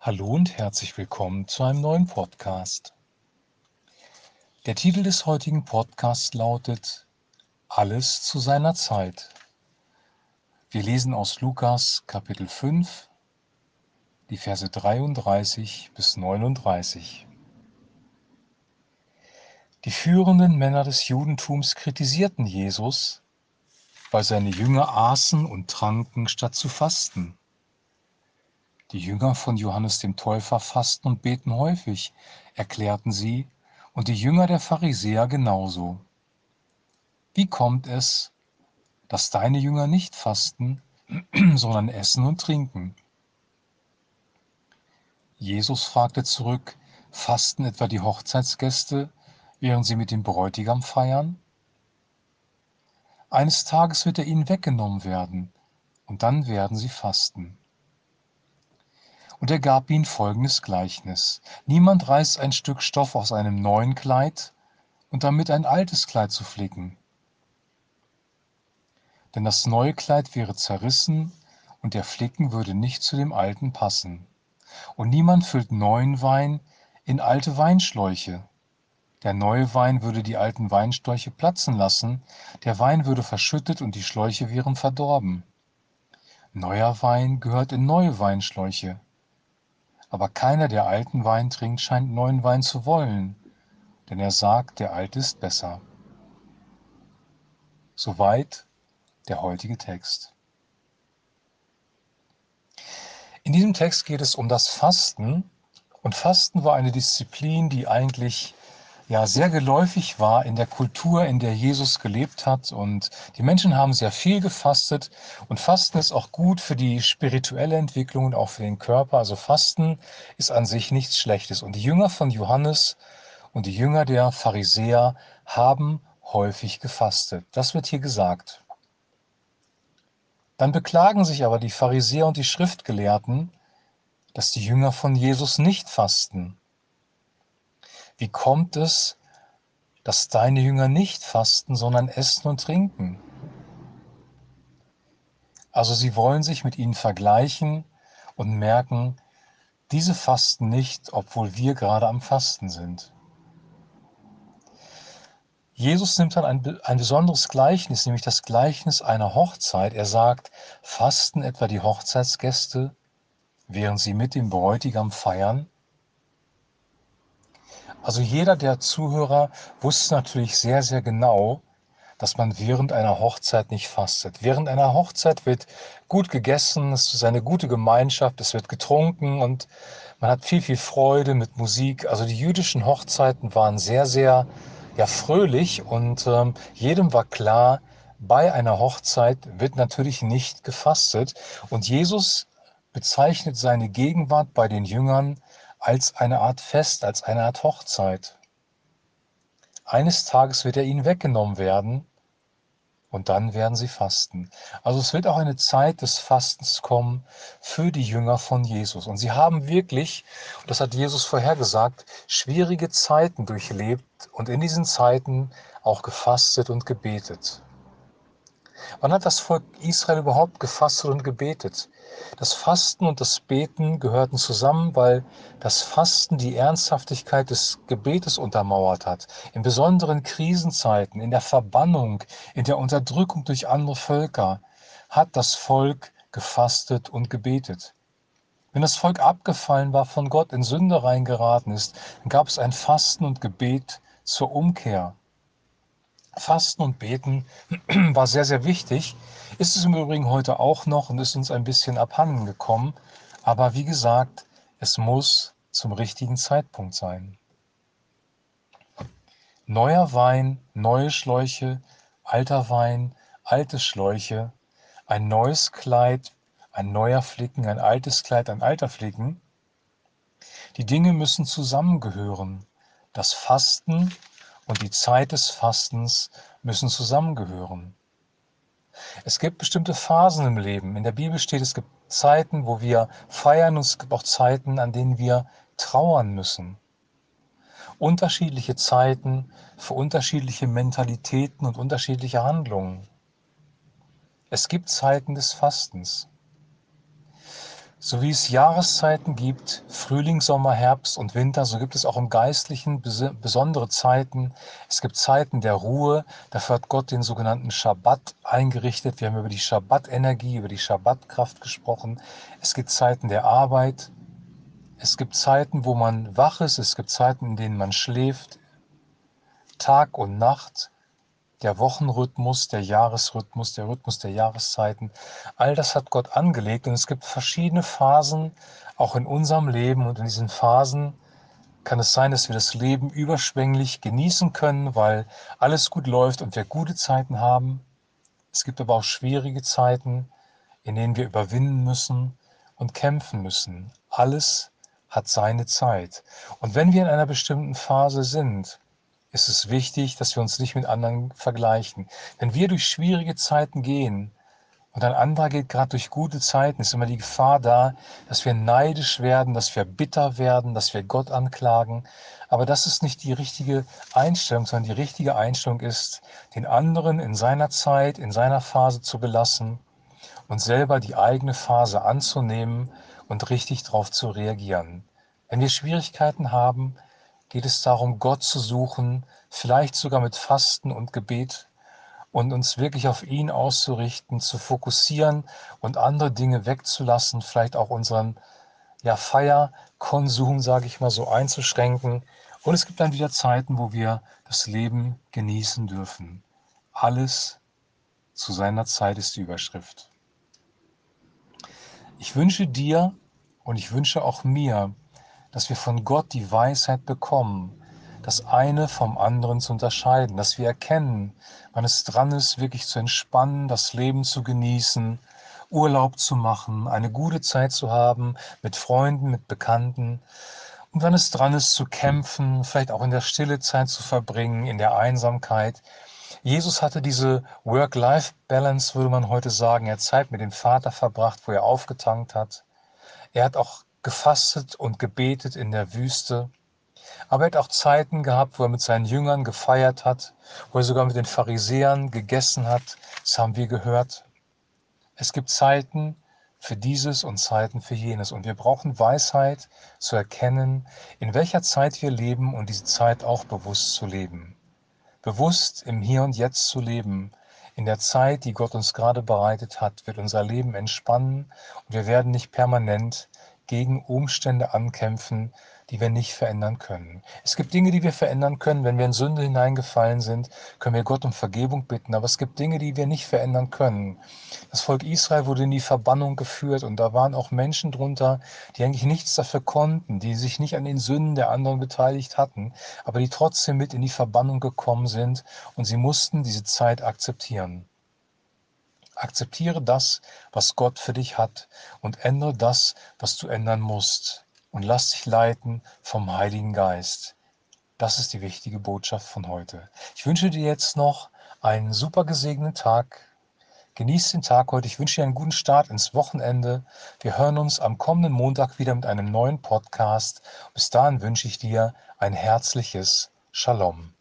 Hallo und herzlich willkommen zu einem neuen Podcast. Der Titel des heutigen Podcasts lautet Alles zu seiner Zeit. Wir lesen aus Lukas Kapitel 5, die Verse 33 bis 39. Die führenden Männer des Judentums kritisierten Jesus, weil seine Jünger aßen und tranken, statt zu fasten. Die Jünger von Johannes dem Täufer fasten und beten häufig, erklärten sie, und die Jünger der Pharisäer genauso. Wie kommt es, dass deine Jünger nicht fasten, sondern essen und trinken? Jesus fragte zurück, fasten etwa die Hochzeitsgäste, während sie mit dem Bräutigam feiern? Eines Tages wird er ihnen weggenommen werden, und dann werden sie fasten. Und er gab ihnen folgendes Gleichnis. Niemand reißt ein Stück Stoff aus einem neuen Kleid und damit ein altes Kleid zu flicken. Denn das neue Kleid wäre zerrissen und der Flicken würde nicht zu dem alten passen. Und niemand füllt neuen Wein in alte Weinschläuche. Der neue Wein würde die alten Weinschläuche platzen lassen, der Wein würde verschüttet und die Schläuche wären verdorben. Neuer Wein gehört in neue Weinschläuche aber keiner, der alten Wein trinkt, scheint neuen Wein zu wollen, denn er sagt, der alte ist besser. Soweit der heutige Text. In diesem Text geht es um das Fasten. Und Fasten war eine Disziplin, die eigentlich ja sehr geläufig war in der Kultur, in der Jesus gelebt hat. Und die Menschen haben sehr viel gefastet. Und Fasten ist auch gut für die spirituelle Entwicklung und auch für den Körper. Also Fasten ist an sich nichts Schlechtes. Und die Jünger von Johannes und die Jünger der Pharisäer haben häufig gefastet. Das wird hier gesagt. Dann beklagen sich aber die Pharisäer und die Schriftgelehrten, dass die Jünger von Jesus nicht fasten. Wie kommt es, dass deine Jünger nicht fasten, sondern essen und trinken? Also sie wollen sich mit ihnen vergleichen und merken, diese fasten nicht, obwohl wir gerade am Fasten sind. Jesus nimmt dann ein, ein, besonderes Gleichnis, nämlich das Gleichnis einer Hochzeit. Er sagt, fasten etwa die Hochzeitsgäste, während sie mit dem Bräutigam feiern? Also jeder der Zuhörer wusste natürlich sehr, sehr genau, dass man während einer Hochzeit nicht fastet. Während einer Hochzeit wird gut gegessen, es ist eine gute Gemeinschaft, es wird getrunken und man hat viel, viel Freude mit Musik. Also die jüdischen Hochzeiten waren sehr, sehr ja, fröhlich und ähm, jedem war klar, bei einer Hochzeit wird natürlich nicht gefastet. Und Jesus bezeichnet seine Gegenwart bei den Jüngern als eine Art Fest, als eine Art Hochzeit. Eines Tages wird er ihnen weggenommen werden und dann werden sie fasten. Also es wird auch eine Zeit des Fastens kommen für die Jünger von Jesus. Und sie haben wirklich, das hat Jesus vorhergesagt, schwierige Zeiten durchlebt und in diesen Zeiten auch gefastet und gebetet. Wann hat das Volk Israel überhaupt gefastet und gebetet? Das Fasten und das Beten gehörten zusammen, weil das Fasten die Ernsthaftigkeit des Gebetes untermauert hat. In besonderen Krisenzeiten, in der Verbannung, in der Unterdrückung durch andere Völker hat das Volk gefastet und gebetet. Wenn das Volk abgefallen war von Gott, in Sünde reingeraten ist, dann gab es ein Fasten und Gebet zur Umkehr. Fasten und Beten war sehr, sehr wichtig. Ist es im Übrigen heute auch noch und ist uns ein bisschen abhanden gekommen. Aber wie gesagt, es muss zum richtigen Zeitpunkt sein. Neuer Wein, neue Schläuche, alter Wein, alte Schläuche, ein neues Kleid, ein neuer Flicken, ein altes Kleid, ein alter Flicken. Die Dinge müssen zusammengehören. Das Fasten und die Zeit des Fastens müssen zusammengehören. Es gibt bestimmte Phasen im Leben. In der Bibel steht, es gibt Zeiten, wo wir feiern und es gibt auch Zeiten, an denen wir trauern müssen. Unterschiedliche Zeiten für unterschiedliche Mentalitäten und unterschiedliche Handlungen. Es gibt Zeiten des Fastens. So wie es Jahreszeiten gibt, Frühling, Sommer, Herbst und Winter, so gibt es auch im Geistlichen besondere Zeiten. Es gibt Zeiten der Ruhe, dafür hat Gott den sogenannten Schabbat eingerichtet. Wir haben über die Schabbat-Energie, über die Schabbatkraft gesprochen. Es gibt Zeiten der Arbeit. Es gibt Zeiten, wo man wach ist. Es gibt Zeiten, in denen man schläft. Tag und Nacht der Wochenrhythmus, der Jahresrhythmus, der Rhythmus der Jahreszeiten, all das hat Gott angelegt und es gibt verschiedene Phasen, auch in unserem Leben und in diesen Phasen kann es sein, dass wir das Leben überschwänglich genießen können, weil alles gut läuft und wir gute Zeiten haben. Es gibt aber auch schwierige Zeiten, in denen wir überwinden müssen und kämpfen müssen. Alles hat seine Zeit. Und wenn wir in einer bestimmten Phase sind, ist es wichtig, dass wir uns nicht mit anderen vergleichen. Wenn wir durch schwierige Zeiten gehen und ein anderer geht gerade durch gute Zeiten, ist immer die Gefahr da, dass wir neidisch werden, dass wir bitter werden, dass wir Gott anklagen. Aber das ist nicht die richtige Einstellung, sondern die richtige Einstellung ist, den anderen in seiner Zeit, in seiner Phase zu belassen und selber die eigene Phase anzunehmen und richtig darauf zu reagieren. Wenn wir Schwierigkeiten haben, geht es darum, Gott zu suchen, vielleicht sogar mit Fasten und Gebet und uns wirklich auf ihn auszurichten, zu fokussieren und andere Dinge wegzulassen, vielleicht auch unseren ja, Feierkonsum, sage ich mal so, einzuschränken. Und es gibt dann wieder Zeiten, wo wir das Leben genießen dürfen. Alles zu seiner Zeit ist die Überschrift. Ich wünsche dir und ich wünsche auch mir, dass wir von Gott die Weisheit bekommen, das eine vom anderen zu unterscheiden, dass wir erkennen, wann es dran ist, wirklich zu entspannen, das Leben zu genießen, Urlaub zu machen, eine gute Zeit zu haben mit Freunden, mit Bekannten. Und wann es dran ist, zu kämpfen, vielleicht auch in der Stille Zeit zu verbringen, in der Einsamkeit. Jesus hatte diese Work-Life-Balance, würde man heute sagen. Er hat Zeit mit dem Vater verbracht, wo er aufgetankt hat. Er hat auch gefastet und gebetet in der Wüste. Aber er hat auch Zeiten gehabt, wo er mit seinen Jüngern gefeiert hat, wo er sogar mit den Pharisäern gegessen hat. Das haben wir gehört. Es gibt Zeiten für dieses und Zeiten für jenes. Und wir brauchen Weisheit zu erkennen, in welcher Zeit wir leben und diese Zeit auch bewusst zu leben. Bewusst im Hier und Jetzt zu leben, in der Zeit, die Gott uns gerade bereitet hat, wird unser Leben entspannen und wir werden nicht permanent gegen Umstände ankämpfen, die wir nicht verändern können. Es gibt Dinge, die wir verändern können. Wenn wir in Sünde hineingefallen sind, können wir Gott um Vergebung bitten. Aber es gibt Dinge, die wir nicht verändern können. Das Volk Israel wurde in die Verbannung geführt und da waren auch Menschen drunter, die eigentlich nichts dafür konnten, die sich nicht an den Sünden der anderen beteiligt hatten, aber die trotzdem mit in die Verbannung gekommen sind und sie mussten diese Zeit akzeptieren. Akzeptiere das, was Gott für dich hat und ändere das, was du ändern musst. Und lass dich leiten vom Heiligen Geist. Das ist die wichtige Botschaft von heute. Ich wünsche dir jetzt noch einen super gesegneten Tag. Genieß den Tag heute. Ich wünsche dir einen guten Start ins Wochenende. Wir hören uns am kommenden Montag wieder mit einem neuen Podcast. Bis dahin wünsche ich dir ein herzliches Shalom.